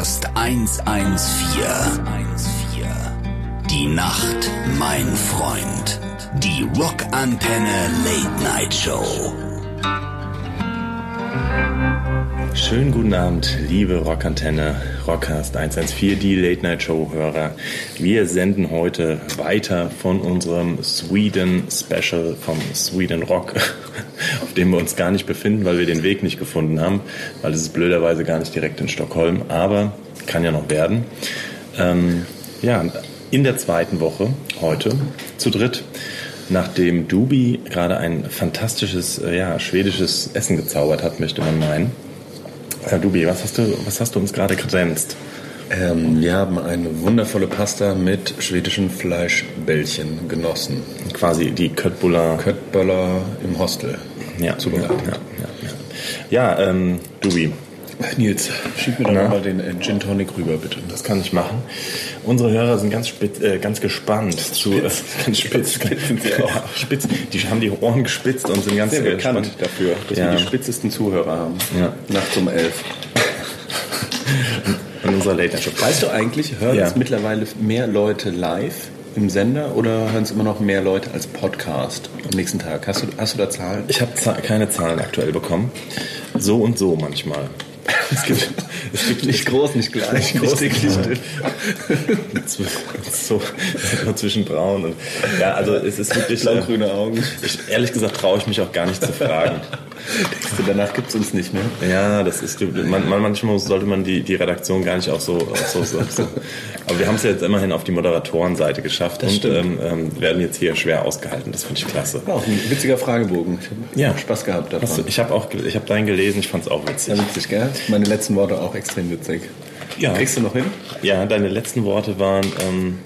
Rockcast 114. Die Nacht, mein Freund. Die Rockantenne Late Night Show. Schönen guten Abend, liebe Rockantenne, Rockcast 114, die Late Night Show Hörer. Wir senden heute weiter von unserem Sweden Special vom Sweden Rock, auf dem wir uns gar nicht befinden, weil wir den Weg nicht gefunden haben, weil es ist blöderweise gar nicht direkt in Stockholm, aber kann ja noch werden. Ähm, ja, in der zweiten Woche heute zu dritt nachdem Dubi gerade ein fantastisches ja, schwedisches Essen gezaubert hat, möchte man meinen. Herr Dubi, was hast du, was hast du uns gerade kredenzt? Ähm, wir haben eine wundervolle Pasta mit schwedischen Fleischbällchen genossen. Quasi die Köttbullar. Köttbullar im Hostel. Ja, zubereitet. Ja, ja, ja. ja ähm, Dubi, Nils, schieb mir doch mal den äh, Gin Tonic rüber, bitte. Das kann ich machen. Unsere Hörer sind ganz, spitz, äh, ganz gespannt. Zu, äh, ganz spitz, spitz sind sie auch. spitz. Die haben die Ohren gespitzt und sind ganz Sehr bekannt gespannt. dafür, dass Ja. wir die spitzesten Zuhörer haben. Ja. Nachts um elf. in unserer Late Night Show. Weißt du eigentlich, hören Ja. es mittlerweile mehr Leute live im Sender oder hören es immer noch mehr Leute als Podcast am nächsten Tag? Hast du, hast du da Zahlen? Ich habe keine Zahlen aktuell bekommen. So und so manchmal. Es gibt, es gibt Nicht groß, nicht klein, Nicht groß, nicht dünn. so zwischen braun und ja, also es ist wirklich äh, Blau-grüne Augen. Ich, ehrlich gesagt traue ich mich auch gar nicht zu fragen. Denkst du, danach gibt es uns nicht mehr? Ja, das ist man, man, manchmal sollte man die, die Redaktion gar nicht auch so, auch so, so, so. Aber wir haben es jetzt immerhin auf die Moderatorenseite geschafft und stimmt. ähm, ähm, werden jetzt hier schwer ausgehalten. Das finde ich klasse. War auch ein witziger Fragebogen. Ich habe Ja. Spaß gehabt Hast du, davon. ich habe auch ich habe deinen gelesen, ich fand es auch witzig. Ja, witzig, gell? Meine letzten Worte auch extrem witzig. Ja. Kriegst du noch hin? Ja, deine letzten Worte waren, ähm,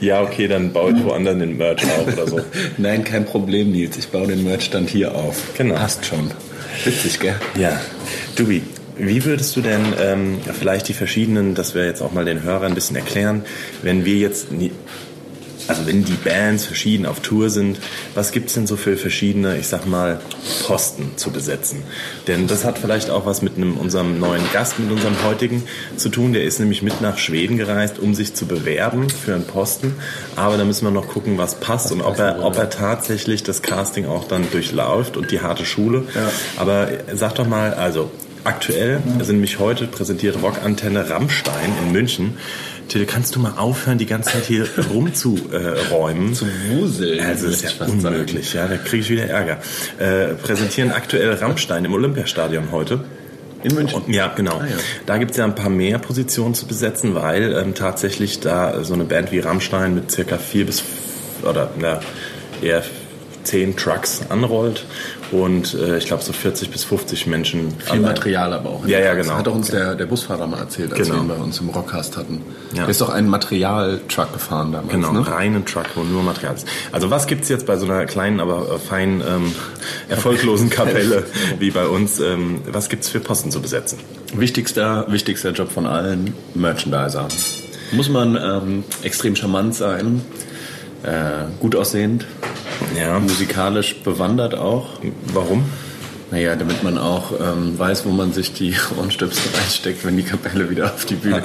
ja, okay, dann baue ich woanders den Merch auf oder so. Nein, kein Problem, Nils. Ich baue den Merchstand hier auf. Genau. Passt schon. Witzig, gell? Ja, Dubi, wie würdest du denn ähm, vielleicht die verschiedenen, dass wir jetzt auch mal den Hörern ein bisschen erklären, wenn wir jetzt, also wenn die Bands verschieden auf Tour sind, was gibt's denn so für verschiedene, ich sag mal, Posten zu besetzen? Denn das hat vielleicht auch was mit einem, unserem neuen Gast, mit unserem heutigen zu tun. Der ist nämlich mit nach Schweden gereist, um sich zu bewerben für einen Posten. Aber da müssen wir noch gucken, was passt und ob er, ob er tatsächlich das Casting auch dann durchläuft und die harte Schule. Ja. Aber sag doch mal, also aktuell sind mich heute präsentiert Rockantenne Rammstein in München. Till, kannst du mal aufhören, die ganze Zeit hier rumzuräumen? Zu wuseln, Also das ist ja unmöglich, ja, da kriege ich wieder Ärger. Äh, präsentieren aktuell Rammstein im Olympiastadion heute. In München. Und, ja, genau. Ah, ja. Da gibt es ja ein paar mehr Positionen zu besetzen, weil ähm, tatsächlich da so eine Band wie Rammstein mit circa vier bis oder na, eher zehn Trucks anrollt und äh, ich glaube so 40 bis 50 Menschen. Viel Material aber auch. Ja, ja, Das genau. hat auch uns der, der Busfahrer mal erzählt, als Genau. wir ihn bei uns im Rockcast hatten. Ja. Der ist doch einen Materialtruck gefahren damals, Genau, ne? reinen Truck, wo nur Material ist. Also was gibt's jetzt bei so einer kleinen, aber äh, fein ähm, erfolglosen Kapelle wie bei uns? Ähm, was gibt's für Posten zu besetzen? Wichtigster, wichtigster Job von allen, Merchandiser. Muss man ähm, extrem charmant sein, äh, gut aussehend, Ja. musikalisch bewandert auch. Warum? Naja, damit man auch ähm, weiß, wo man sich die Ohrenstöpsel reinsteckt, wenn die Kapelle wieder auf die Bühne.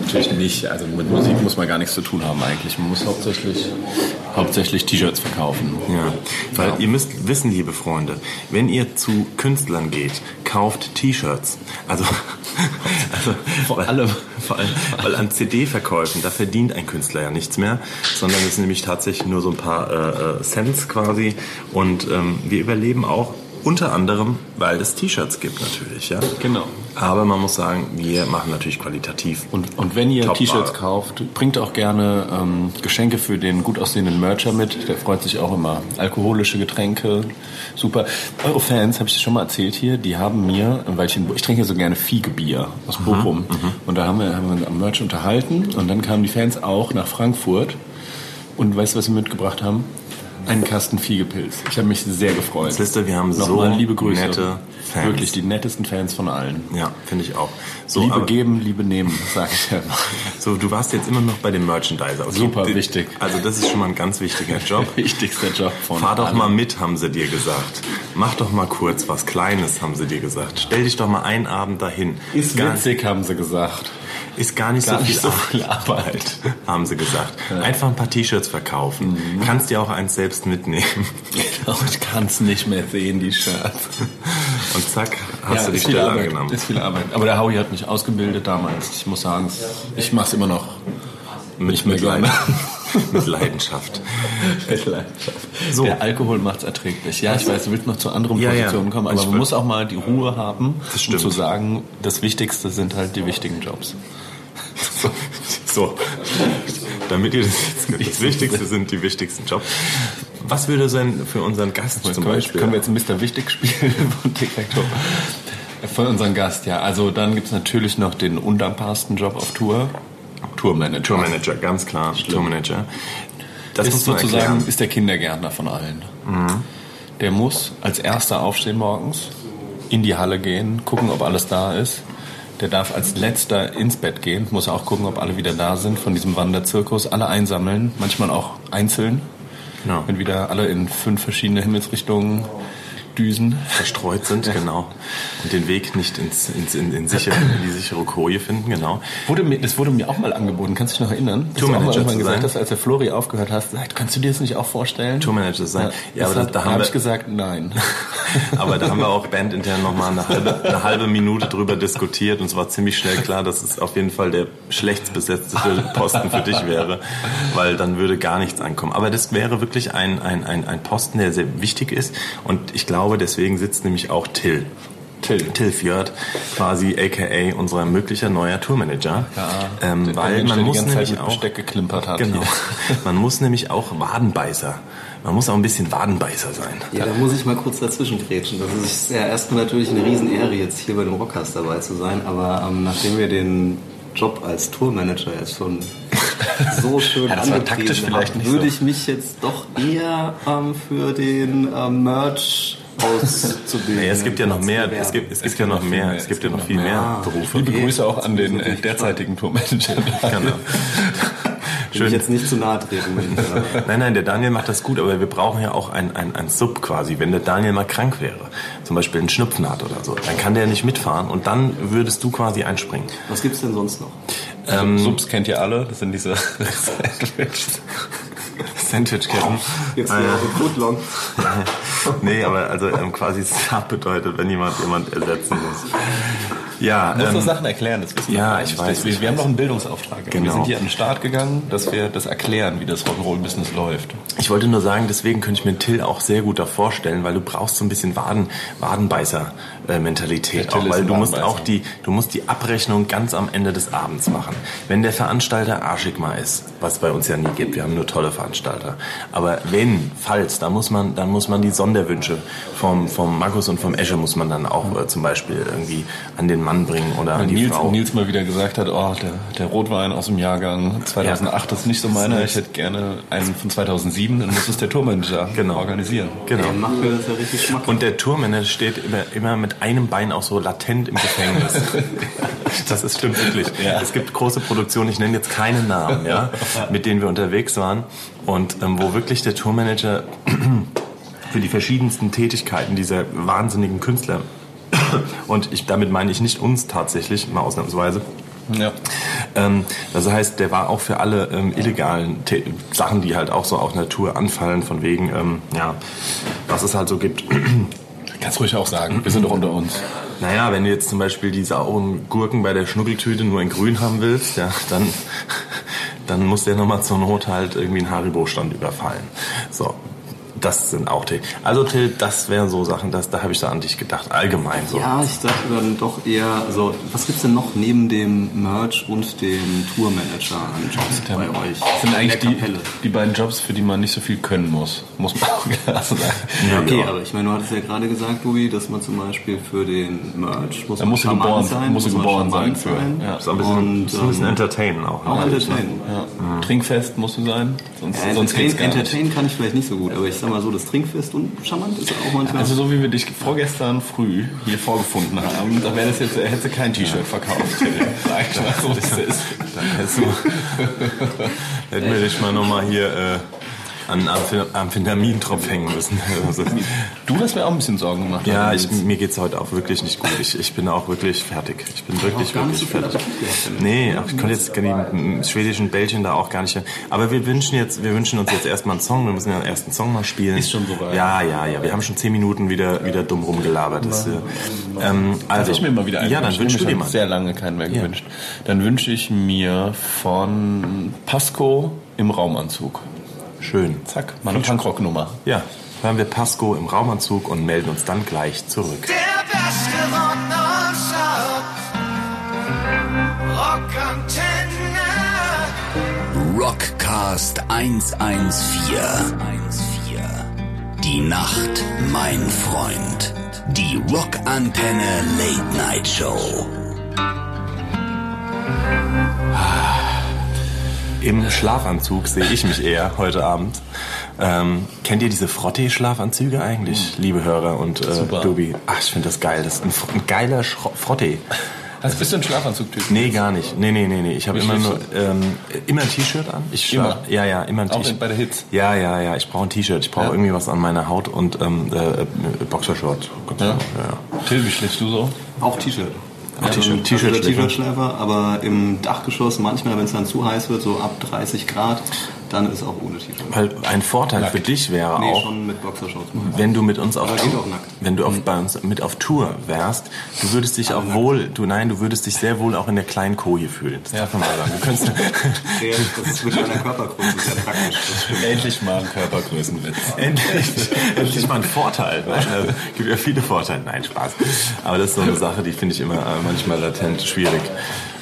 Natürlich nicht. Also mit Musik muss man gar nichts zu tun haben eigentlich. Man muss hauptsächlich, hauptsächlich T-Shirts verkaufen. Ja, weil ihr müsst wissen, liebe Freunde, wenn ihr zu Künstlern geht, kauft T-Shirts. Also, also vor allem, vor allem, weil an CD-Verkäufen, da verdient ein Künstler ja nichts mehr, sondern es sind nämlich tatsächlich nur so ein paar äh, äh, Cents quasi. Und ähm, wir überleben auch unter anderem, weil es T-Shirts gibt natürlich, ja. Genau. Aber man muss sagen, wir machen natürlich qualitativ Und, und wenn ihr T-Shirts kauft, bringt auch gerne ähm, Geschenke für den gut aussehenden Mercher mit. Der freut sich auch immer. Alkoholische Getränke, super. Eure Fans, habe ich schon mal erzählt hier, die haben mir, weil ich, in, ich trinke so gerne Fiegebier aus Bochum. Und da haben wir, haben wir uns am Merch unterhalten. Und dann kamen die Fans auch nach Frankfurt. Und weißt du, was sie mitgebracht haben? Einen Kasten Fiegepilz. Ich habe mich sehr gefreut. Siehst du, wir haben Nochmal so liebe Grüße. nette Fans. Wirklich die nettesten Fans von allen. Ja, finde ich auch. So, Liebe aber- geben, Liebe nehmen, sage ich ja immer. So, du warst jetzt immer noch bei dem Merchandiser. Okay, Super wichtig. Also das ist schon mal ein ganz wichtiger Job. Wichtigster Job von Fahr doch allen. mal mit, haben sie dir gesagt. Mach doch mal kurz was Kleines, haben sie dir gesagt. Stell dich doch mal einen Abend dahin. Ist gar, witzig, haben sie gesagt. Ist gar nicht, Gar so, nicht viel so Arbeit, viel Arbeit. haben sie gesagt. Einfach ein paar T-Shirts verkaufen. Kannst dir auch eins selbst mitnehmen. Genau, ich kann es nicht mehr sehen, die Shirts. Und zack, hast du die Stelle Arbeit, angenommen. Ist viel Arbeit. Aber der Howie hat mich ausgebildet damals. Ich muss sagen, ich mache es immer noch. Mit, mehr mit, gerne. Leid- mit Leidenschaft. So. Der Alkohol macht es erträglich. Ja, ich weiß, du willst noch zu anderen Ja, ja. Positionen kommen, aber Ich man muss auch mal die Ruhe haben, um zu sagen, das Wichtigste sind halt die wichtigen Jobs. So, damit ihr das jetzt das Wichtigste sind die wichtigsten Jobs. Was würde sein für unseren Gast zum können, wir, Beispiel? können wir jetzt Mr. Wichtig spielen von Toe? Von unserem Gast, ja. Also dann gibt es natürlich noch den undankbarsten Job auf Tour. Tourmanager. Tourmanager, ganz klar. Tourmanager. Das ist sozusagen erklären. ist der Kindergärtner von allen. Mhm. Der muss als erster aufstehen morgens, in die Halle gehen, gucken, ob alles da ist. Der darf als letzter ins Bett gehen, muss auch gucken, ob alle wieder da sind von diesem Wanderzirkus. Alle einsammeln, manchmal auch einzeln, Genau. wenn wieder alle in fünf verschiedene Himmelsrichtungen düsen. verstreut sind, genau. Und den Weg nicht ins, ins, in, in, sichere, in die sichere Koje finden, genau. Wurde mir, das wurde mir auch mal angeboten, kannst du dich noch erinnern? Dass du auch mal Tourmanager irgendwann zu sein? gesagt hast, als der Flori aufgehört hast, sagt, kannst du dir das nicht auch vorstellen? Tourmanager sein. Ja, aber da, habe wir, ich gesagt, nein. aber da haben wir auch bandintern nochmal eine halbe, eine halbe Minute drüber diskutiert und es war ziemlich schnell klar, dass es auf jeden Fall der schlecht besetzte Posten für dich wäre, weil dann würde gar nichts ankommen. Aber das wäre wirklich ein, ein, ein, ein Posten, der sehr wichtig ist und ich glaube, deswegen sitzt nämlich auch Till. Till. Till Fjord, quasi aka unser möglicher neuer Tourmanager. ähm, Der weil Mensch, man der die muss ganze Zeit nämlich mit auch Besteck geklimpert hat. Genau. Man muss nämlich auch Wadenbeißer. Man muss auch ein bisschen Wadenbeißer sein. Ja, da muss ich mal kurz dazwischen grätschen. Das ist ja erstmal natürlich eine Riesenehre, jetzt hier bei dem Rockcast dabei zu sein, aber ähm, nachdem wir den Job als Tourmanager jetzt schon so schön Ja, angepriesen taktisch vielleicht haben, nicht würde so. ich mich jetzt doch eher ähm, für den ähm, Merch auszubilden. Nee, es gibt ja noch mehr, es gibt, es gibt ja noch mehr, es gibt ja noch viel mehr Berufe. Liebe. Grüße auch an den äh, derzeitigen Tourmanager. Genau. Will ich jetzt nicht zu nahe treten. Nein, nein, der Daniel macht das gut, aber wir brauchen ja auch ein, ein, ein Sub quasi. Wenn der Daniel mal krank wäre, zum Beispiel einen Schnupfen hat oder so, dann kann der nicht mitfahren und dann würdest du quasi einspringen. Was gibt's denn sonst noch? Ähm, Subs kennt ihr alle, das sind diese Sandwich-Ketten. Jetzt Ah, auf dem Footlong. Nee, aber also ähm, quasi Sub bedeutet, wenn jemand jemand ersetzen muss. Ja, muss ähm, doch Sachen erklären, das wissen ja, wir ich nicht. weiß, Wir, ich wir haben noch einen Bildungsauftrag. Wir Genau. sind hier an den Start gegangen, dass wir das erklären, wie das Rock'n'Roll-Business läuft. Ich wollte nur sagen, deswegen könnte ich mir Till auch sehr gut da vorstellen, weil du brauchst so ein bisschen Waden, Wadenbeißer-Mentalität. Auch, weil du musst auch die, du musst die Abrechnung ganz am Ende des Abends machen. Wenn der Veranstalter arschig mal ist, was bei uns ja nie gibt, wir haben nur tolle Veranstalter. Aber wenn, falls, dann muss man, dann muss man die Sonderwünsche vom, vom Markus und vom Esche muss man dann auch äh, zum Beispiel irgendwie an den Mann bringen oder an die Nils, Frau. Nils mal wieder gesagt hat, oh, der, der Rotwein aus dem Jahrgang 2008 ist nicht so meiner, ich hätte gerne einen von 2007, dann muss es der Tourmanager Genau. organisieren. Genau. Der macht mir das ja richtig schmackhaft. Und der Tourmanager steht immer, immer mit einem Bein auch so latent im Gefängnis. das ist stimmt wirklich. Ja. Es gibt große Produktionen, ich nenne jetzt keine Namen, ja, mit denen wir unterwegs waren und ähm, wo wirklich der Tourmanager für die verschiedensten Tätigkeiten dieser wahnsinnigen Künstler und ich damit meine ich nicht uns tatsächlich, mal ausnahmsweise, Ja. ähm, das heißt, der war auch für alle ähm, illegalen Tä Sachen, die halt auch so auf Natur anfallen, von wegen, ähm, ja, was es halt so gibt. Kannst ruhig auch sagen, wir sind doch unter uns. Naja, wenn du jetzt zum Beispiel die sauren Gurken bei der Schnuckeltüte nur in grün haben willst, ja, dann, dann muss der nochmal zur Not halt irgendwie einen Haribo-Stand überfallen. So. Das sind auch Till. Also Till, das wären so Sachen, das, da habe ich da an dich gedacht, allgemein so. Ja, ich dachte dann doch eher, also was gibt's denn noch neben dem Merch und dem Tourmanager an Jobs bei euch? Das sind eigentlich die, die beiden Jobs, für die man nicht so viel können muss. Muss man auch klar sagen. Ja, okay, aber ich meine, du hattest ja gerade gesagt, Tobi, dass man zum Beispiel für den Merch muss Da man charmant geboren- sein, musst du muss man geboren sein für. Ja. So ein bisschen, Und, ein bisschen ähm, entertainen auch. Auch ne? entertainen. Ja. Trinkfest musst du sein, sonst, Ja, sonst geht's entertain, gar nicht. entertain kann ich vielleicht nicht so gut, aber ich sag mal so, das Trinkfest und charmant ist auch manchmal. Also so wie wir dich vorgestern früh hier vorgefunden haben, da wäre das jetzt, hättest du kein T-Shirt verkauft. Sag ich mal so, wie es ist. Dann hättest du, hätten wir dich mal nochmal hier äh, an Amphetamintropf hängen müssen. Also, Du hast mir auch ein bisschen Sorgen gemacht. ja, ich, mir geht's heute auch wirklich nicht gut. Ich, ich bin auch wirklich fertig. Ich bin wirklich, nicht wirklich so fertig. Ich. Nee, ich konnte jetzt die schwedischen Bällchen da auch gar nicht. Aber wir wünschen jetzt, wir wünschen uns jetzt erstmal einen Song. Wir müssen ja den ersten Song mal spielen. Ist schon soweit. Ja, ja, ja. Wir haben schon zehn Minuten wieder, wieder dumm rumgelabert. Das, äh, ähm, also, ich mir mal wieder einen Ja, dann du Ich hab mal. sehr lange keinen mehr gewünscht. Dann wünsche ich mir von Pasco im Raumanzug. Schön. Zack, meine Punkrock-Nummer. Ja, hören wir Pasco im Raumanzug und melden uns dann gleich zurück. Der beste Rock. Rockantenne. Rockcast 114. Die Nacht, mein Freund. Die Rockantenne Late Night Show. Im Schlafanzug sehe ich mich eher heute Abend. Ähm, kennt ihr diese Frottee-Schlafanzüge eigentlich, liebe Hörer und äh, Super. Dubi? Ach, ich finde das geil. Das ist ein, ein geiler Schro Frottee. Also bist du ein Schlafanzug-Typ? Nee, gar nicht. Nee, nee, nee, nee. Ich habe immer nur ähm, immer ein T-Shirt an. Ich Immer? Ja, ja, immer ein Auch T-Shirt. bei der Hits? Ja, ja, ja. Ich brauche ein T-Shirt. Ich brauche Ja? irgendwie was an meiner Haut und ähm, äh, Boxershort. Ganz Ja? genau, ja. Till, wie schläfst du so? Auch T-Shirt. Auch T-Shirt. Also T-Shirt-Schläfer. T-Shirt-Schläfer, aber im Dachgeschoss manchmal, wenn es dann zu heiß wird, so ab 30 Grad, dann ist auch ohne T-Shirt. Weil ein Vorteil für dich wäre Nee, auch, schon mit Boxershorts machen. wenn du mit uns auf Aber geht Tour, auch nackt. wenn du auf, bei uns mit auf Tour wärst, du würdest dich auch wohl, du nein, du würdest dich sehr wohl auch in der kleinen Koje fühlen. Das darf man mal sagen. Du könntest, Das ist mit meiner Körpergröße sehr praktisch. Endlich mal ein Körpergrößenwitz. endlich, endlich mal ein Vorteil. Also, gibt ja viele Vorteile. Nein, Spaß. Aber das ist so eine Sache, die finde ich immer äh, manchmal latent schwierig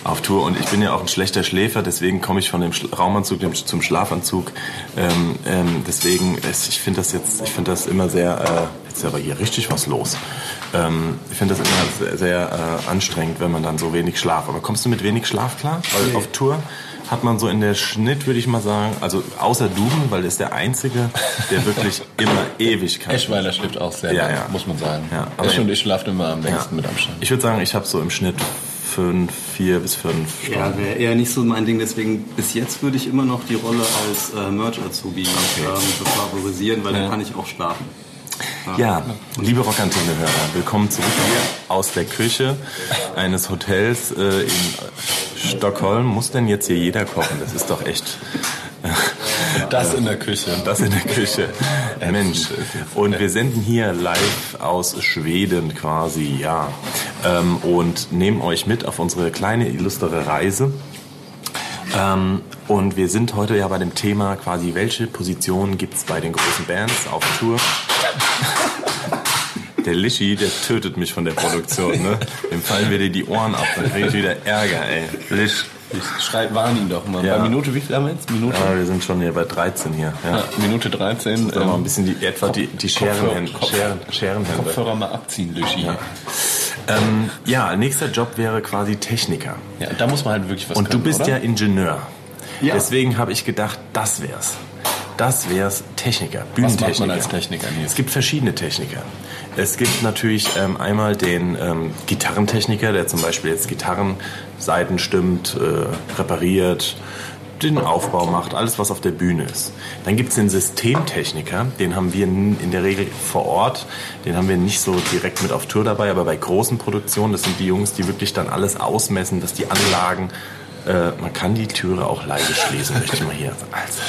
auf Tour. Und ich bin ja auch ein schlechter Schläfer, deswegen komme ich von dem Sch- Raumanzug zum Schlafanzug. Ähm, ähm, deswegen, es, ich finde das jetzt, ich finde das immer sehr, äh, jetzt ist aber hier richtig was los. Ähm, ich finde das immer sehr, sehr äh, anstrengend, wenn man dann so wenig Schlaf. Aber kommst du mit wenig Schlaf klar? Weil auf Tour hat man so in der Schnitt, würde ich mal sagen, also außer Duben, weil er ist der Einzige, der wirklich immer ewig kann. Eschweiler schläft auch sehr Ja, lang, ja. muss man sagen. Ja, aber- Esch und ich schlafen immer am Ja. längsten mit Abstand. Ich würde sagen, ich habe so im Schnitt fünf, vier bis fünf Stunden. Ja, wäre eher nicht so mein Ding, deswegen bis jetzt würde ich immer noch die Rolle als äh, Merch-Azubi ähm, favorisieren, weil dann kann ich auch schlafen. Ja, liebe Rockantenne-Hörer, willkommen zurück hier aus der Küche eines Hotels äh, in Stockholm. Muss denn jetzt hier jeder kochen? Das ist doch echt Das in der Küche. das in der Küche. Mensch. Und wir senden hier live aus Schweden quasi, ja. Ähm, und nehmen euch mit auf unsere kleine illustre Reise. Ähm, und wir sind heute ja bei dem Thema quasi, welche Positionen gibt es bei den großen Bands auf Tour? Der Lischi, der tötet mich von der Produktion, ne? Dem fallen wieder die Ohren ab, dann kriege ich wieder Ärger, ey. Lisch. Ich schrei, warn ihn doch mal. Ja. Bei Minute, wie viel haben wir jetzt? Minute? Ja, wir sind schon hier bei 13 hier. Ja. Ja, Minute 13. Sag mal ein ähm, bisschen die, etwa die, die Scherenhände. Kopf- Scheren, Scherenhände. Kopfhörer mal abziehen, Lüschi. Ja. Ähm, ja, nächster Job wäre quasi Techniker. da muss man halt wirklich was Und du können, bist oder? ja Ingenieur. Ja. Deswegen habe ich gedacht, das wär's. Das wär's Techniker, Was Bühnentechniker. macht man als Techniker, Nils? Es gibt verschiedene Techniker. Es gibt natürlich ähm, einmal den ähm, Gitarrentechniker, der zum Beispiel jetzt Gitarrenseiten stimmt, äh, repariert, den Aufbau macht, alles was auf der Bühne ist. Dann gibt es den Systemtechniker, den haben wir in der Regel vor Ort, den haben wir nicht so direkt mit auf Tour dabei, aber bei großen Produktionen, das sind die Jungs, die wirklich dann alles ausmessen, dass die Anlagen Äh, man kann die Türe auch leise schließen, möchte ich mal hier. Also,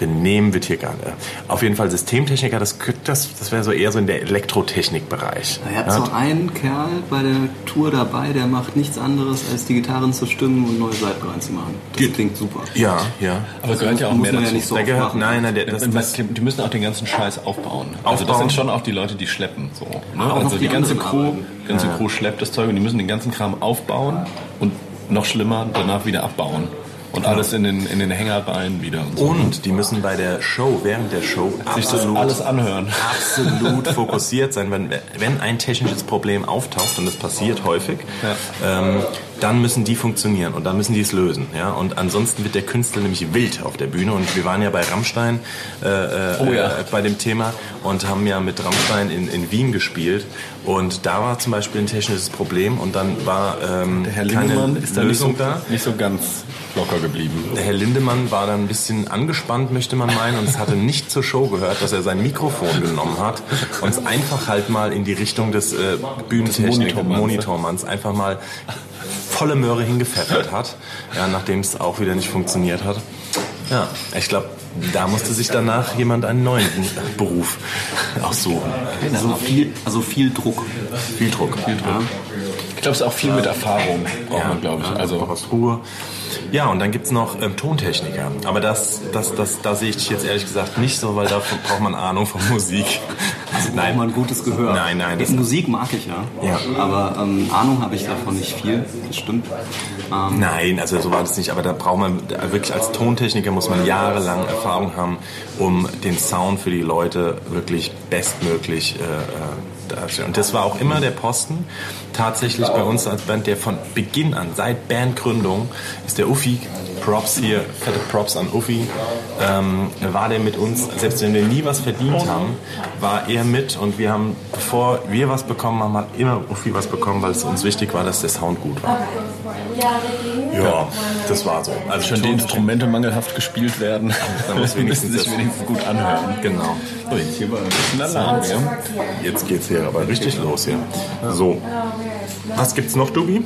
benehmen wird hier gar nicht. Auf jeden Fall Systemtechniker, das, das, das wäre so eher so in der Elektrotechnikbereich. Er hat so einen Kerl bei der Tour dabei, der macht nichts anderes, als die Gitarren zu stimmen und neue Seiten reinzumachen. Das klingt super. Ja, ja. Aber gehört ja auch muss mehr man ja dazu. nicht so Da gehört, nein, nein, der, das, das, die müssen auch den ganzen Scheiß aufbauen. Also das Aufbauen. sind schon auch die Leute, die schleppen. So, ne? Also die die ganze Crew, ganze Crew schleppt das Zeug und die müssen den ganzen Kram aufbauen und noch schlimmer danach wieder abbauen. Und alles in den, in den Hängereien wieder und so. und die müssen bei der Show, während der Show, Sich das alles anhören. absolut fokussiert sein. Wenn, wenn ein technisches Problem auftaucht, und das passiert häufig, ähm, dann müssen die funktionieren und dann müssen die es lösen. Ja? Und ansonsten wird der Künstler nämlich wild auf der Bühne. Und wir waren ja bei Rammstein äh, äh, Oh ja. äh, bei dem Thema und haben ja mit Rammstein in, in Wien gespielt. Und da war zum Beispiel ein technisches Problem und dann war ähm, Der Herr keine Lindemann ist da nicht so, Lösung da. nicht so ganz locker geblieben. Der Herr Lindemann war dann ein bisschen angespannt, möchte man meinen, und es hatte nicht zur Show gehört, dass er sein Mikrofon genommen hat und es einfach halt mal in die Richtung des äh, Bühnentechnik. Monitormanns einfach mal volle Möhre hingepfeffert hat, ja, nachdem es auch wieder nicht funktioniert hat. Ja, ich glaube, da musste sich danach jemand einen neuen Beruf aussuchen. Also viel, also viel Druck. Viel Druck. Viel Druck. Ich glaube, es ist auch viel mit Erfahrung, braucht man, glaube ich. Also Also aus Ruhe. Ja, und dann gibt's noch ähm, Tontechniker. Aber das, das, das, da sehe ich dich jetzt ehrlich gesagt nicht so, weil da braucht man Ahnung von Musik. Also braucht man ein gutes Gehör. Nein, nein, das- Musik mag ich ja. Ja. Aber ähm, Ahnung habe ich davon nicht viel. Das stimmt. Ähm, Nein, also so war das nicht. Aber da braucht man wirklich als Tontechniker muss man jahrelang Erfahrung haben, um den Sound für die Leute wirklich bestmöglich äh, darzustellen. Und das war auch immer der Posten. Tatsächlich bei uns als Band, der von Beginn an, seit Bandgründung, ist der Uffi. Props hier, fette Props an Uffi. Ähm, war der mit uns, selbst wenn wir nie was verdient haben, war er mit und wir haben, bevor wir was bekommen haben, hat immer Uffi was bekommen, weil es uns wichtig war, dass der Sound gut war. Ja, das war so. Also schon die Instrumente mangelhaft gespielt werden. Da muss wenigstens sich das- wenigstens gut anhören. Genau. Oh, jetzt hier war ein bisschen Alarm. Ja. Jetzt geht's hier aber richtig los hier. So. Was gibt's noch, Dubi?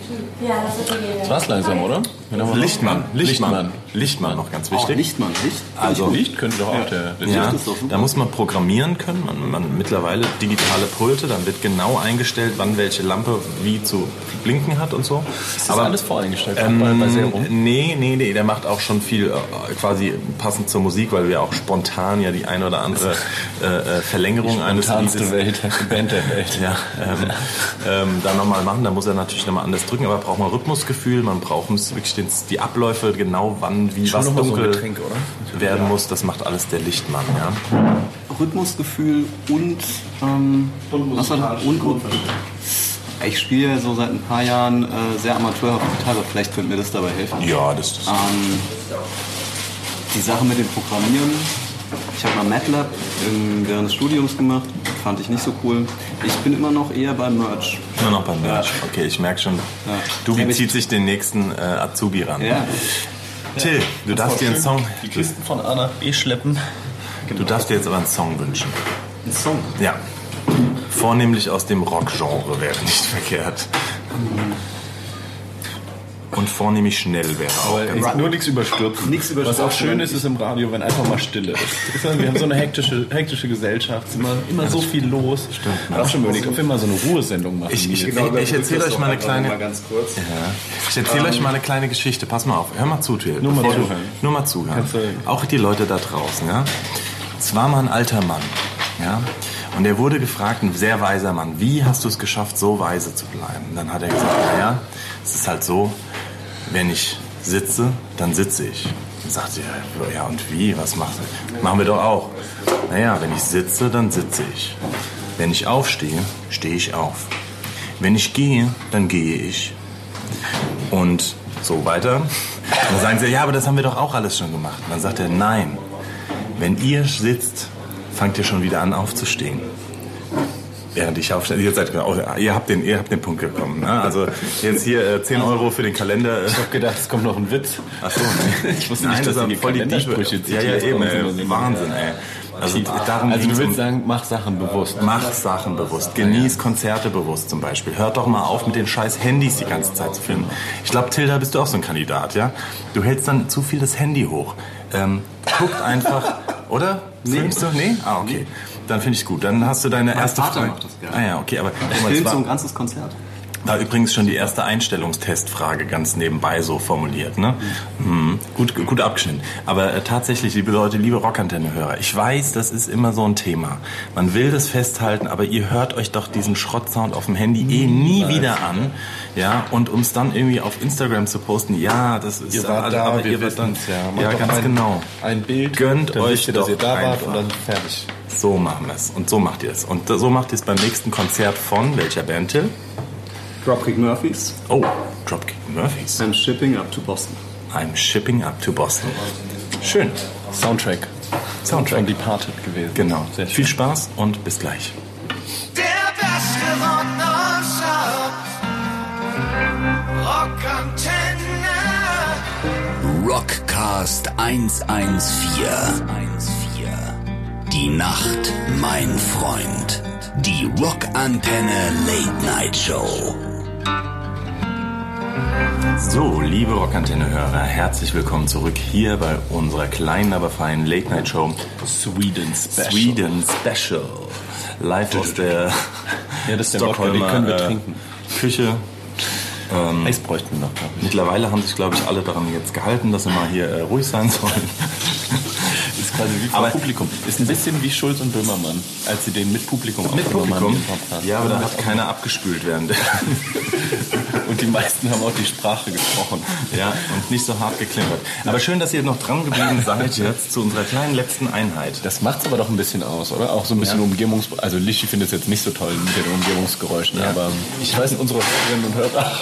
Das war's langsam, oder? Lichtmann. Lichtmann. Lichtmann. Lichtmann noch ganz auch wichtig. Lichtmann, Licht? Also, Licht könnte doch auch der, der ja, da muss man programmieren können. Man, man mittlerweile digitale Pulte, dann wird genau eingestellt, wann welche Lampe wie zu blinken hat und so. Ist das alles voreingestellt? Ähm, bei, bei Serum? nee, nee, nee, der macht auch schon viel äh, quasi passend zur Musik, weil wir auch spontan ja die eine oder andere äh, äh, Verlängerung eines Liedes Welt, Band der Welt. ja, ähm, ähm, da nochmal machen. Da muss er natürlich nochmal anders drücken, aber braucht man Rhythmusgefühl, man braucht wirklich den, die Abläufe, genau wann, wie Schon was mal so dunkel Getränk, oder? werden muss. Das macht alles der Lichtmann. Ja. Rhythmusgefühl und ähm, was war das? Und, und ich spiele ja so seit ein paar Jahren äh, sehr amateurhaft Gitarre. Vielleicht könnte mir das dabei helfen. ja, das ist Ähm, die Sache mit dem Programmieren. Ich habe mal MATLAB im, während des Studiums gemacht. Fand ich nicht so cool. Ich bin immer noch eher beim Merch. nur noch beim Merch. Okay, ich merke schon. Du Ja, zieht sich den nächsten äh, Azubi ran. Ja. Till, du darfst dir einen Song, Die Kisten von A nach B schleppen. du darfst dir jetzt aber einen Song wünschen. Ein Song. Ja. Vornehmlich aus dem Rock-Genre wäre nicht verkehrt. Und vornehmlich schnell wäre auch. Aber ganz nur nichts überstürzen. Nichts überstürzen. Was auch schön ist, ist im Radio, wenn einfach mal Stille ist. Wir haben so eine hektische, hektische Gesellschaft, es ist immer, immer so viel los. Stimmt. Ich habe schon überlegt, ob wir mal so eine Ruhesendung machen. Ich, ich, Hier. ich, ich erzähle euch mal eine kleine. Mal ganz kurz. Ja. Ich erzähle euch mal eine kleine Geschichte. Pass mal auf. Hör mal zu, Till. Nur mal zuhören. Nur mal zuhören. Auch die Leute da draußen. Ja. Es war mal ein alter Mann. Ja. Und er wurde gefragt, ein sehr weiser Mann, wie hast du es geschafft, so weise zu bleiben? Und dann hat er gesagt, naja, es ist halt so, wenn ich sitze, dann sitze ich. Dann sagte er, ja und wie, was machst du? Machen wir doch auch. Naja, wenn ich sitze, dann sitze ich. Wenn ich aufstehe, stehe ich auf. Wenn ich gehe, dann gehe ich. Und so weiter. Dann sagen sie, ja, aber das haben wir doch auch alles schon gemacht. Dann sagt er, nein, wenn ihr sitzt, fangt ihr schon wieder an aufzustehen. Während ich aufstehe, ihr, seid, ihr, habt den, ihr habt den Punkt bekommen. Ne? Also jetzt hier äh, 10 Euro für den Kalender. Ich habe gedacht, es kommt noch ein Witz. Ach so, Ich wusste nicht, dass das die voll die Diebe. Ja, ja, eben, der ey. Wahnsinn, ey. Also darum also du willst sagen, mach Sachen bewusst. Mach Sachen bewusst. Genieß Konzerte bewusst zum Beispiel. Hört doch mal auf, mit den scheiß Handys die ganze Zeit zu filmen. Ich glaube, Tilda, bist du auch so ein Kandidat, ja? Du hältst dann zu viel das Handy hoch. Ähm, guckt einfach, oder? Filmst du? Nee? Ah, okay. Dann finde ich gut. Dann hast du deine Mein erste Vater Frage. macht das gerne. Ah ja, okay, aber guck Ich mal, es film war- so ein ganzes Konzert. war übrigens schon die erste Einstellungstestfrage ganz nebenbei so formuliert. Ne? Mhm. Gut, gut abgeschnitten. Aber äh, tatsächlich, liebe Leute, liebe Rockantenne-Hörer, ich weiß, das ist immer so ein Thema. Man will das festhalten, aber ihr hört euch doch diesen Schrottsound auf dem Handy eh nie wieder an. Ja, und um es dann irgendwie auf Instagram zu posten, ja, das ist Ihr wart aber- da, aber wir ihr wart dann, ja. Ja, ganz ein, genau. Ein Bild, Gönnt euch wisst ihr, dass doch ihr da wart und dann fertig. So machen wir es. Und so macht ihr es. Und so macht ihr es beim nächsten Konzert von welcher Band, Till? Dropkick Murphys. Oh, Dropkick Murphys. I'm shipping up to Boston. I'm shipping up to Boston. Schön. Soundtrack. Soundtrack. Von Departed gewesen. Genau. Sehr schön. Viel Spaß und bis gleich. Der beste. Rockantenne. Rockcast 114. Die Nacht, mein Freund. Die Rockantenne Late Night Show. So, liebe Rockantenne-Hörer, herzlich willkommen zurück hier bei unserer kleinen, aber feinen Late-Night-Show Sweden Special. Sweden Special. Live aus der Ja, das ist der Wodka, den können wir äh, trinken. Küche. Eis bräuchten wir noch, glaube ich. Mittlerweile haben sich, glaube ich, alle daran jetzt gehalten, dass sie mal hier äh, ruhig sein sollen. Ist quasi wie vor Aber- Publikum. Ist ein bisschen wie Schulz und Böhmermann, als sie den mit Publikum Mit Publikum? Ja, aber da hat keiner abgespült während der... Und die meisten haben auch die Sprache gesprochen. Ja, und nicht so hart geklimpert. Aber schön, dass ihr noch dran geblieben seid jetzt zu unserer kleinen letzten Einheit. Das macht's aber doch ein bisschen aus, oder? Auch so ein bisschen Umgebungs... Also Lichi findet es jetzt nicht so toll mit den Umgebungsgeräuschen, aber ich weiß, unsere Hörerinnen und Hörer...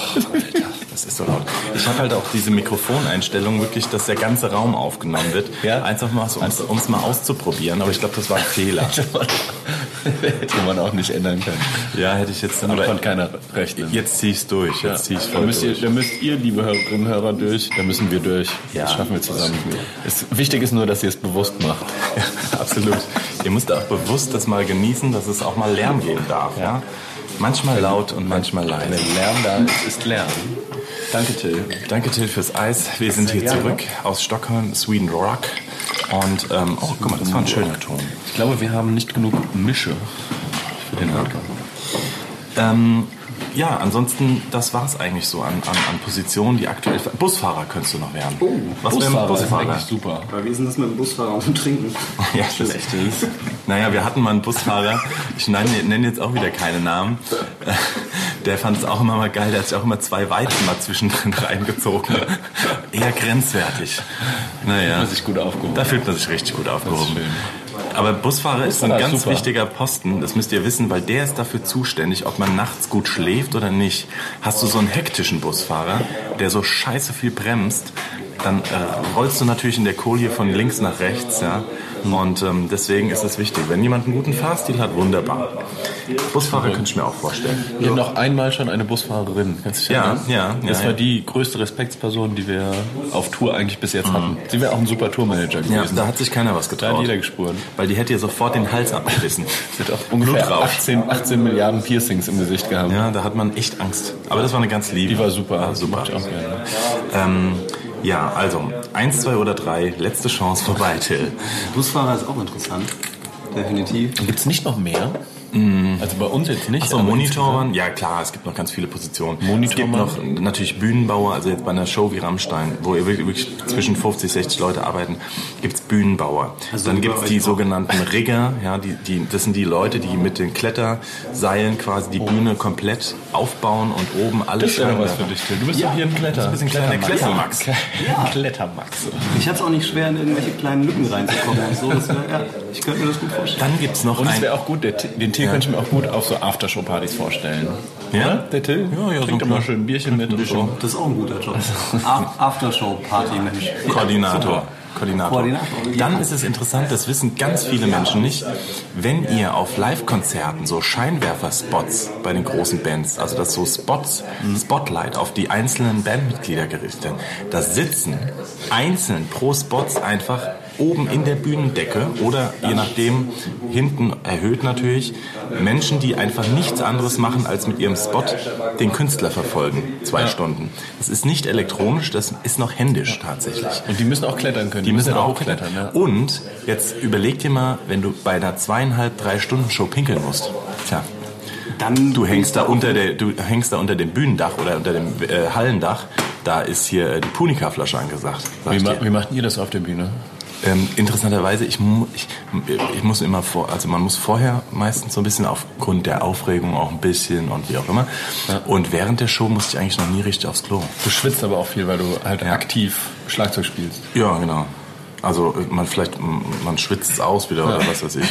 Das ist so laut. Ich habe halt auch diese Mikrofoneinstellung wirklich, dass der ganze Raum aufgenommen wird. Ja? Einfach mal so, um es mal auszuprobieren. Aber ich glaube, das war ein Fehler. Hätte man auch nicht ändern können. Ja, hätte ich jetzt... Aber konnte keiner rechnen. jetzt ziehe ich es durch. Jetzt ziehe ich da, voll müsst ihr, durch. da müsst ihr, liebe Hörerinnen und Hörer, durch. Da müssen wir durch. Ja. Das schaffen wir zusammen. Es, wichtig ist nur, dass ihr es bewusst macht. Ja, absolut. Ihr müsst auch bewusst das mal genießen, dass es auch mal Lärm geben darf. Ja? Manchmal laut und manchmal leise. Wenn Lärm da ist, ist Lärm. Danke, Till. Danke, Till, fürs Eis. Wir sind hier zurück aus Stockholm, Sweden Rock. Und, ähm, oh, guck mal, das war ein schöner Ton. Ich glaube, wir haben nicht genug Mische für den Podcast. Ähm, ja, ansonsten, das war's eigentlich so an, an, an Positionen, die aktuell... Busfahrer könntest du noch werden. Oh, Was wäre mit ist Busfahrer? eigentlich super. Aber wie ist denn das mit dem Busfahrer und dem Trinken? Ja, das ist. Naja, wir hatten mal einen Busfahrer, ich nenne, nenne jetzt auch wieder keine Namen, der fand es auch immer mal geil, der hat sich auch immer zwei Weizen mal zwischendrin reingezogen. Eher grenzwertig. Naja, man sich gut aufgehoben. da fühlt man sich richtig gut aufgehoben. Aber Busfahrer ist ein ganz super. wichtiger Posten, das müsst ihr wissen, weil der ist dafür zuständig, ob man nachts gut schläft oder nicht. Hast du so einen hektischen Busfahrer, der so scheiße viel bremst, dann äh, rollst du natürlich in der Kohle von links nach rechts, ja. Und ähm, deswegen ist es wichtig. Wenn jemand einen guten Fahrstil hat, wunderbar. Busfahrer könnte ich mir auch vorstellen. Wir hatten noch einmal schon eine Busfahrerin. Kannst du Ja, erinnern? ja, Das ja, war ja. die größte Respektsperson, die wir auf Tour eigentlich bis jetzt hatten. Sie wäre auch ein super Tourmanager Ja, gewesen. da hat sich keiner was Da hat getraut. jeder gespurt. Weil die hätte ihr sofort den Hals abgerissen. Sie hat auch ungefähr Blutrausch. 18, 18 Milliarden Piercings im Gesicht gehabt. Ja, da hat man echt Angst. Aber das war eine ganz liebe. Die war super. Ja, super. Ich auch gerne. Ähm, ja, also, eins, zwei oder drei, letzte Chance vorbei, Till. Busfahrer ist auch interessant. Definitiv. Gibt es nicht noch mehr? Also bei uns jetzt nicht. Achso, aber Monitoren, ja klar, es gibt noch ganz viele Positionen. Monitormann. Es gibt noch natürlich Bühnenbauer, also jetzt bei einer Show wie Rammstein, wo ihr wirklich wirklich zwischen 50, 60 Leute arbeiten, gibt's Bühnenbauer. Also Dann gibt's euch die auch. sogenannten Rigger, ja, die, die, das sind die Leute, die mit den Kletterseilen quasi die Bühne komplett aufbauen und oben alle Das ist ja noch was für dich. Du bist doch hier ein Kletter. ein bisschen kleiner Klettermax. Ja. Klettermax. Ich hatte es auch nicht schwer, in irgendwelche kleinen Lücken reinzukommen und so. Das wär, ja, ich könnte mir das gut vorstellen. Dann gibt's noch Und es ein... wäre auch gut, der, T- Tee könnte ich mir auch gut auf so Aftershow-Partys vorstellen. Ja? Der Till? Ja, ja, so Trinkt ein immer schön ein Bierchen mit und so. Das ist auch ein guter Job. A- Aftershow-Party-Mensch. Koordinator. Koordinator. Koordinator. Dann ist es interessant, das wissen ganz viele Menschen nicht, wenn ihr auf Live-Konzerten so Scheinwerfer-Spots bei den großen Bands, also das so Spots, Spotlight auf die einzelnen Bandmitglieder gerichtet, da sitzen einzeln pro Spots einfach oben in der Bühnendecke oder je nachdem hinten erhöht natürlich Menschen, die einfach nichts anderes machen, als mit ihrem Spot den Künstler verfolgen. Zwei Stunden. Das ist nicht elektronisch, das ist noch händisch tatsächlich. Und die müssen auch klettern können. Die müssen ja auch klettern. Ja. Und jetzt überleg dir mal, wenn du bei einer zweieinhalb, drei Stunden Show pinkeln musst. Tja, Dann du hängst da unter der, du hängst da unter dem Bühnendach oder unter dem äh, Hallendach. Da ist hier äh, die Punika-Flasche angesagt. sag Wie, ma dir. wie macht ihr das auf der Bühne? Ähm, interessanterweise, ich, ich, ich muss immer vor, also man muss vorher meistens so ein bisschen aufgrund der Aufregung auch ein bisschen und wie auch immer. Und während der Show musste ich eigentlich noch nie richtig aufs Klo. Du schwitzt aber auch viel, weil du halt aktiv Schlagzeug spielst. Ja, genau. Also man vielleicht man schwitzt es aus wieder oder was weiß ich.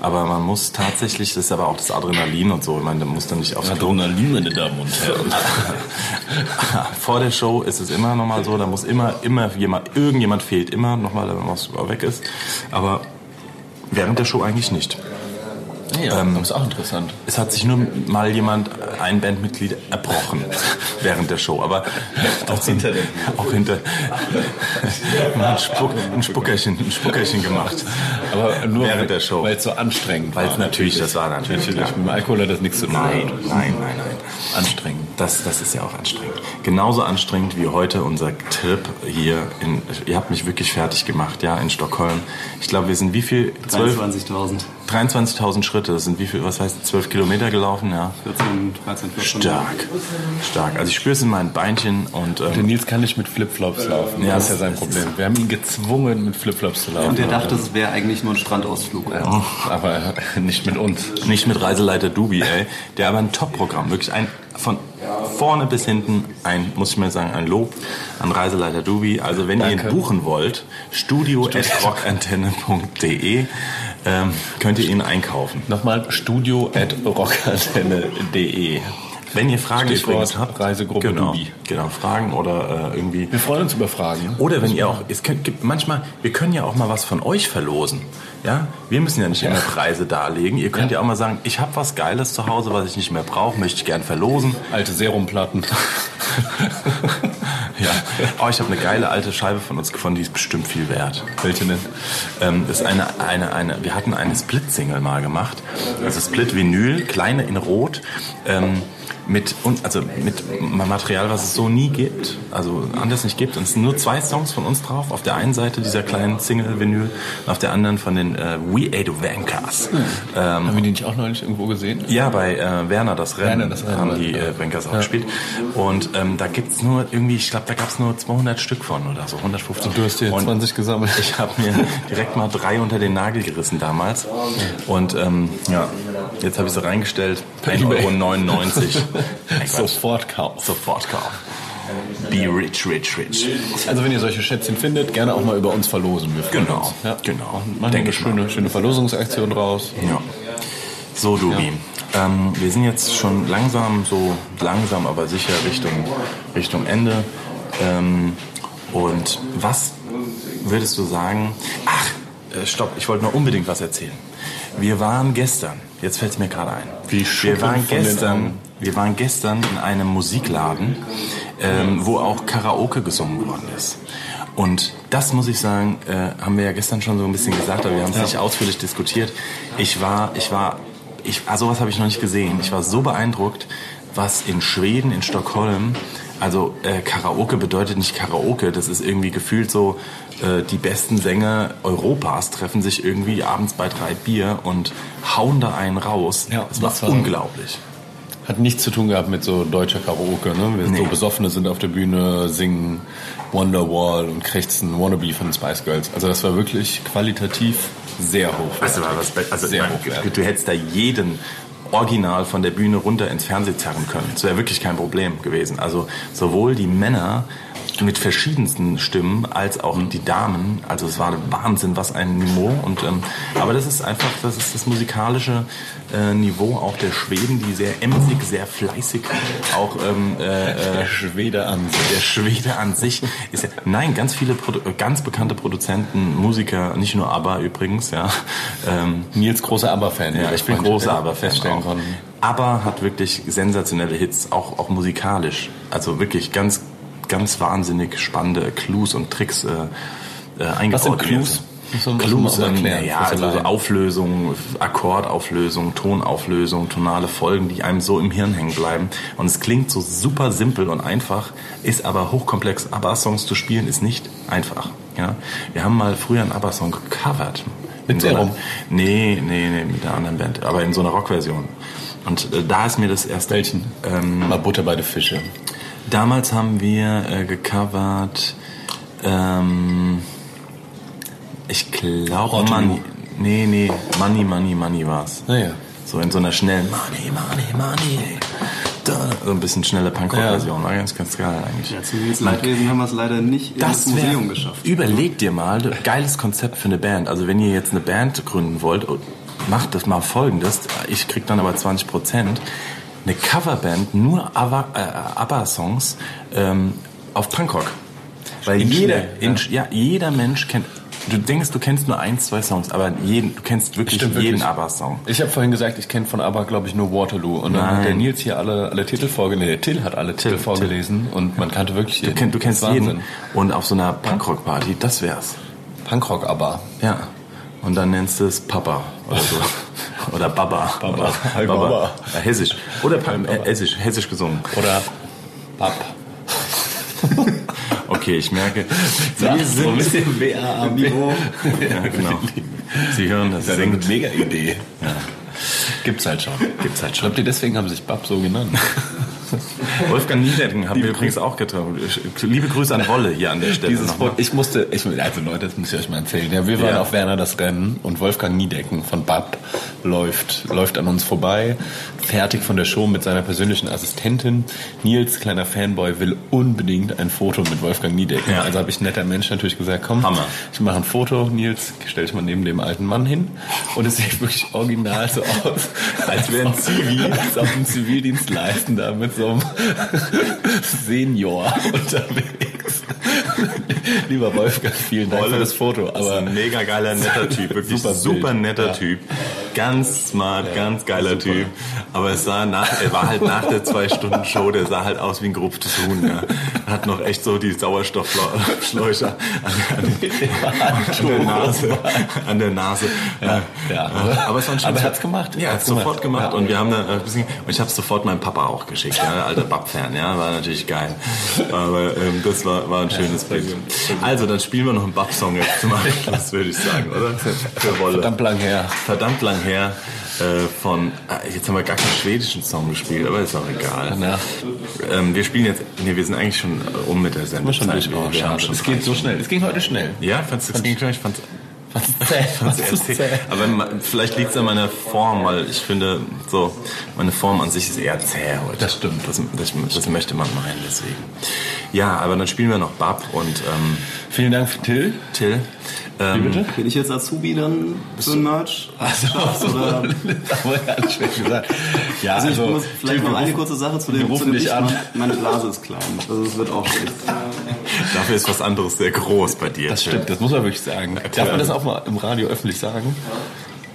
Aber man muss tatsächlich, das ist aber auch das Adrenalin und so. Ich meine, man muss dann nicht Klo. Adrenalin, meine Damen und Herren. Vor der Show ist es immer nochmal so, da muss immer, immer jemand, irgendjemand fehlt immer nochmal, wenn was weg ist. Aber während der Show eigentlich nicht. Ja, das ist auch interessant. Es hat sich nur mal jemand, ein Bandmitglied, erbrochen während der Show. Aber auch hinter dem. Auch hinter. Hat Spuck, ein Spuckerchen, ein Spuckerchen gemacht. Aber nur während der Show. Weil es so anstrengend Weil war. es natürlich, das war natürlich. Natürlich, mit dem Alkohol hat das nichts zu tun. Nein, nein, nein, nein. Anstrengend. Das, das ist ja auch anstrengend. Genauso anstrengend wie heute unser Trip hier in, ihr habt mich wirklich fertig gemacht, ja, in Stockholm. Ich glaube, wir sind wie viel? 12, 23.000. 23.000 Schritte. Das sind wie viel, was heißt, 12 Kilometer gelaufen, ja. 14, 13, 14. Stark, stark. Also ich spüre es in meinen Beinchen und Der ähm, Nils kann nicht mit Flipflops laufen. Ja, das ist ja sein Problem. Wir haben ihn gezwungen, mit Flipflops zu laufen. Und der dachte, es wäre eigentlich nur ein Strandausflug. Aber nicht mit uns. nicht mit Reiseleiter Dubi, ey. Der aber ein Top-Programm, wirklich ein von vorne bis hinten ein, muss ich mal sagen, ein Lob an Reiseleiter Dubi. Also wenn ihr Danke. ihn buchen wollt, studio@rockantenne.de ähm, könnt ihr ihn einkaufen. Nochmal studio at rockantenne.de. Wenn ihr Fragen übrigens habt, Reisegruppe genau, Dubi. genau Fragen oder äh, irgendwie Wir freuen uns über Fragen. Oder wenn ihr auch, es gibt manchmal, wir können ja auch mal was von euch verlosen. Ja, wir müssen ja nicht immer Preise darlegen. Ihr könnt ja, auch mal sagen, ich habe was Geiles zu Hause, was ich nicht mehr brauche, möchte ich gern verlosen. Alte Serumplatten. Ja, oh, ich habe eine geile alte Scheibe von uns gefunden, die ist bestimmt viel wert. Welche denn? Ähm, ist eine, eine, eine, wir hatten eine Split-Single mal gemacht. Also Split-Vinyl, kleine in Rot. Ähm, mit, und, also mit Material, was es so nie gibt, also anders nicht gibt. Und es sind nur zwei Songs von uns drauf. Auf der einen Seite dieser kleinen Single-Vinyl und auf der anderen von den äh, We Ate Vancars. Ähm, Haben wir die nicht auch neulich irgendwo gesehen? ja, bei äh, Werner das Rennen, Werner das Rennen, haben die ja. äh, Bankers auch gespielt. Und ähm, da gibt's nur irgendwie, ich glaube, da gab's nur 200 Stück von oder so, 150. Du hast dir Und 20 gesammelt. Ich habe mir direkt mal drei unter den Nagel gerissen damals. Und ähm, ja, jetzt habe ich sie reingestellt. 1,99 Euro. Sofort kaufen. Sofort kaufen. Be rich, rich, rich. Also wenn ihr solche Schätzchen findet, gerne auch mal über uns verlosen. Genau, uns. Ja. genau. Machen, Denke eine mal. schöne, schöne Verlosungsaktion draus. Ja. So, Dubi. Ähm, wir sind jetzt schon langsam, so langsam, aber sicher Richtung, Richtung Ende. Ähm, und was würdest du sagen? Ach, äh, stopp, ich wollte noch unbedingt was erzählen. Wir waren gestern, jetzt fällt es mir gerade ein. Wie wir waren gestern, wir waren gestern in einem Musikladen, ähm, wo auch Karaoke gesungen worden ist. Und das muss ich sagen, äh, haben wir ja gestern schon so ein bisschen gesagt, aber wir haben es nicht ausführlich diskutiert. Ich war, ich war, ich, also sowas habe ich noch nicht gesehen. Ich war so beeindruckt, was in Schweden, in Stockholm, also äh, Karaoke bedeutet nicht Karaoke, das ist irgendwie gefühlt so, äh, die besten Sänger Europas treffen sich irgendwie abends bei drei Bier und hauen da einen raus. Ja, das war, das war- unglaublich. Hat nichts zu tun gehabt mit so deutscher Karaoke. Ne? Wir Nee. so Besoffene sind auf der Bühne, singen Wonderwall und krächzen Wannabe von den Spice Girls. Also das war wirklich qualitativ sehr hoch. Weißt du, was, also, Sehr hochwertig. du hättest da jeden original von der Bühne runter ins Fernsehen zerren können. Das wäre wirklich kein Problem gewesen. Also sowohl die Männer mit verschiedensten Stimmen als auch die Damen. Also es war Wahnsinn, was ein Niveau. Und ähm, aber das ist einfach, das ist das musikalische äh, Niveau auch der Schweden, die sehr emsig, sehr fleißig auch ähm, äh, äh, Der Schwede an sich. der Schwede an sich ist ja, nein, ganz viele Produ ganz bekannte Produzenten, Musiker, nicht nur ABBA übrigens, ja. Ähm, Nils großer ABBA-Fan. ja, ich bin großer ABBA-Fan. auch. konnten. ABBA hat wirklich sensationelle Hits, auch, auch musikalisch. Also wirklich ganz, ganz wahnsinnig spannende Clues und Tricks äh, äh, eingebaut. Was sind in Clues? Muss man Clues, mal ähm, erklären, ja, also so. Auflösung, Akkordauflösung, Tonauflösung, tonale Folgen, die einem so im Hirn hängen bleiben. Und es klingt so super simpel und einfach, ist aber hochkomplex. ABBA-Songs zu spielen ist nicht einfach. Ja, wir haben mal früher einen ABBA-Song gecovert. Mit so einer-? Nee, nee, nee, mit einer anderen Band, aber in so einer Rockversion. Und äh, da ist mir das erst... Welchen? Ähm, Mal Butter bei den Fische. Damals haben wir äh, gecovert, ähm, ich glaube. Money. Nee, nee, Money, Money, Money war's. Naja. So in so einer schnellen Money, Money, Money. Da, so ein bisschen schnelle Punkrock-Version. War ganz, ganz geil eigentlich. Ja, zum Leidwesen haben wir es leider nicht Das ins wär- Museum geschafft. Überlegt dir mal, geiles Konzept für eine Band. Also wenn ihr jetzt eine Band gründen wollt, macht das mal folgendes. Ich krieg dann aber 20 Prozent. Eine Coverband, nur äh, ABBA-Songs ähm, auf Punkrock. Weil In jeder, schnell, in, ja. jeder Mensch kennt, du denkst, du kennst nur ein, zwei Songs, aber jeden, du kennst wirklich Stimmt jeden. ABBA-Song. Ich habe vorhin gesagt, ich kenne von ABBA, glaube ich, nur Waterloo. Und dann Nein. hat der Nils hier alle, alle Titel vorgelesen. Der Till hat alle Titel Till, vorgelesen und man kannte wirklich Du, jeden. kenn, du kennst ist jeden. Wahnsinn. Und auf so einer Punkrock-Party, das wär's. Punkrock ABBA. Ja. Und dann nennst du es Papa oder so. Oder Baba. Baba. Oder Hi, Baba. Ja, hessisch. Oder Baba. äh, hessisch, hessisch gesungen. Oder Bab. Okay, ich merke, So wir ein sind... bisschen WAA-Niveau. Ja, genau. Sie hören, das Das ist eine mega Idee. Gibt's halt schon. Gibt's halt Ich schon. glaube, deswegen haben sich Bab so genannt. Wolfgang Niedecken haben wir übrigens auch getroffen. Liebe Grüße an Wolle hier an der Stelle. Dieses. Wort, ich musste, ich, also Leute, das muss ich euch mal erzählen. Ja, wir waren Ja. auf Werner das Rennen und Wolfgang Niedecken von BAP läuft, läuft an uns vorbei, fertig von der Show mit seiner persönlichen Assistentin. Nils, kleiner Fanboy, will unbedingt ein Foto mit Wolfgang Niedecken. Ja. Also habe ich netter Mensch natürlich gesagt, komm, Hammer. ich mache ein Foto, Nils, stell dich mal neben dem alten Mann hin. Und es sieht wirklich original so aus, als wäre ein Zivil, als ob ein Zivildienstleistender mit so einem Senior unterwegs. Lieber Wolfgang, vielen Dank für das Foto. Das ist Aber ein mega geiler, netter Typ. Wirklich Super super, netter Ja. Typ. Ganz smart, ganz geiler Typ. Aber es sah nach, er war halt nach der Zwei-Stunden-Show, der sah halt aus wie ein gerupftes Huhn. Ja. Hat noch echt so die Sauerstoffschläuche an, an, an, der Nase. An der Nase. Ja, ja. Aber es war ein schönes- Aber er hat's gemacht. Ja, er hat Hat's sofort gemacht. gemacht. Ja. Und wir haben da ein bisschen, und ich habe sofort meinem Papa auch geschickt, ja, alter Bab-Fan, ja, war natürlich geil. Aber ähm, das war, war ein schönes Bild. Also, dann spielen wir noch einen Bab-Song jetzt zum Abschluss, würde ich sagen, oder? Für Wolle. verdammt lang her. Verdammt lang her. Äh, von, ah, jetzt haben wir gar keinen schwedischen Song gespielt, aber ist auch egal. Danach. Ähm, wir spielen jetzt, nee, wir sind eigentlich schon äh, um mit der Sendung. Schon durch. Oh, wir haben schon Es geht so schnell. Es ging heute schnell. ja, fandst du es ging? Fand's? Was ist zäh? aber vielleicht liegt es an meiner Form, weil ich finde, so, meine Form an sich ist eher zäh heute. Das stimmt. Das, das, das möchte man meinen, deswegen. Ja, aber dann spielen wir noch Bab und ähm, Vielen Dank, Till. Till. Ähm, bitte? Bin ich jetzt Azubi dann für ein Merch? Also, Oder? das wurde ganz schlecht gesagt. Ja, Also, ich muss Till, vielleicht noch eine rufen- kurze Sache zu dem, zu rufen dem dich Licht an. Meine Blase ist klein. Also es wird auch schlecht. Dafür ist was anderes sehr groß bei dir. Das stimmt, das muss man wirklich sagen. Darf man das auch mal im Radio öffentlich sagen?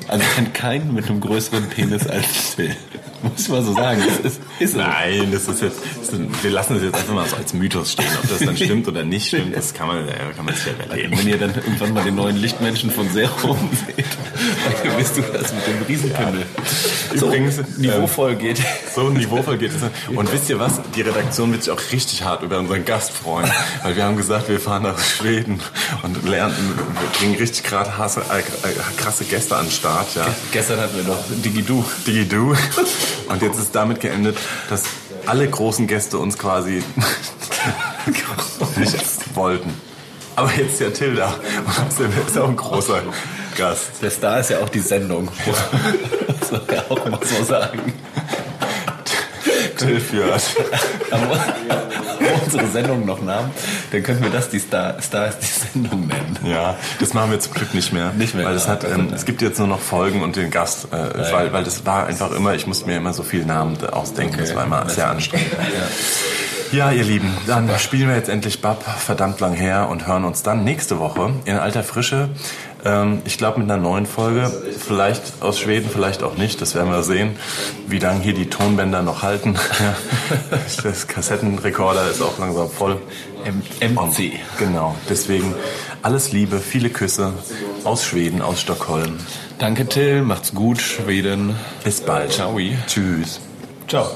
Also ich kenne keinen mit einem größeren Penis als Till. Muss mal so sagen. Das ist, ist. Nein, das ist jetzt, das ist, wir lassen das jetzt einfach mal so als Mythos stehen. Ob das dann stimmt oder nicht stimmt, das kann man, ja, kann man sich ja überlegen. Wenn ihr dann irgendwann mal den neuen Lichtmenschen von Serum seht, dann wisst du das mit dem Riesenpimmel. Übrigens, so niveauvoll geht. So niveauvoll geht es. Und wisst ihr was? Die Redaktion wird sich auch richtig hart über unseren Gast freuen. Weil wir haben gesagt, wir fahren nach Schweden und lernen, wir kriegen richtig gerade äh, krasse Gäste an den Start. Ja. Gestern hatten wir noch Digidu. Digi-Du. Und jetzt ist damit geendet, dass alle großen Gäste uns quasi nicht wollten. Aber jetzt ist ja Till da. Und ist auch ein großer Gast. Der Star ist ja auch die Sendung. Das soll ja auch immer so sagen. Till führt. Aber wenn wir unsere Sendung noch Namen, dann könnten wir das die Star, Star ist die Sendung nennen. Ja, das machen wir zum Glück nicht mehr. Nicht mehr, Weil es ja, hat, ähm, es gibt jetzt nur noch Folgen und den Gast, äh, weil, weil das war einfach immer, ich musste mir immer so viele Namen ausdenken. Das war immer sehr anstrengend. Ja, ihr Lieben, dann spielen wir jetzt endlich Bab verdammt lang her und hören uns dann nächste Woche in alter Frische. Ähm, ich glaube mit einer neuen Folge, vielleicht aus Schweden, vielleicht auch nicht. Das werden wir sehen, wie lange hier die Tonbänder noch halten. Das Kassettenrekorder ist auch langsam voll. M MC. Genau, deswegen alles Liebe, viele Küsse aus Schweden, aus Stockholm. Danke Till, macht's gut, Schweden. Bis bald. Ciao. Tschüss. Ciao.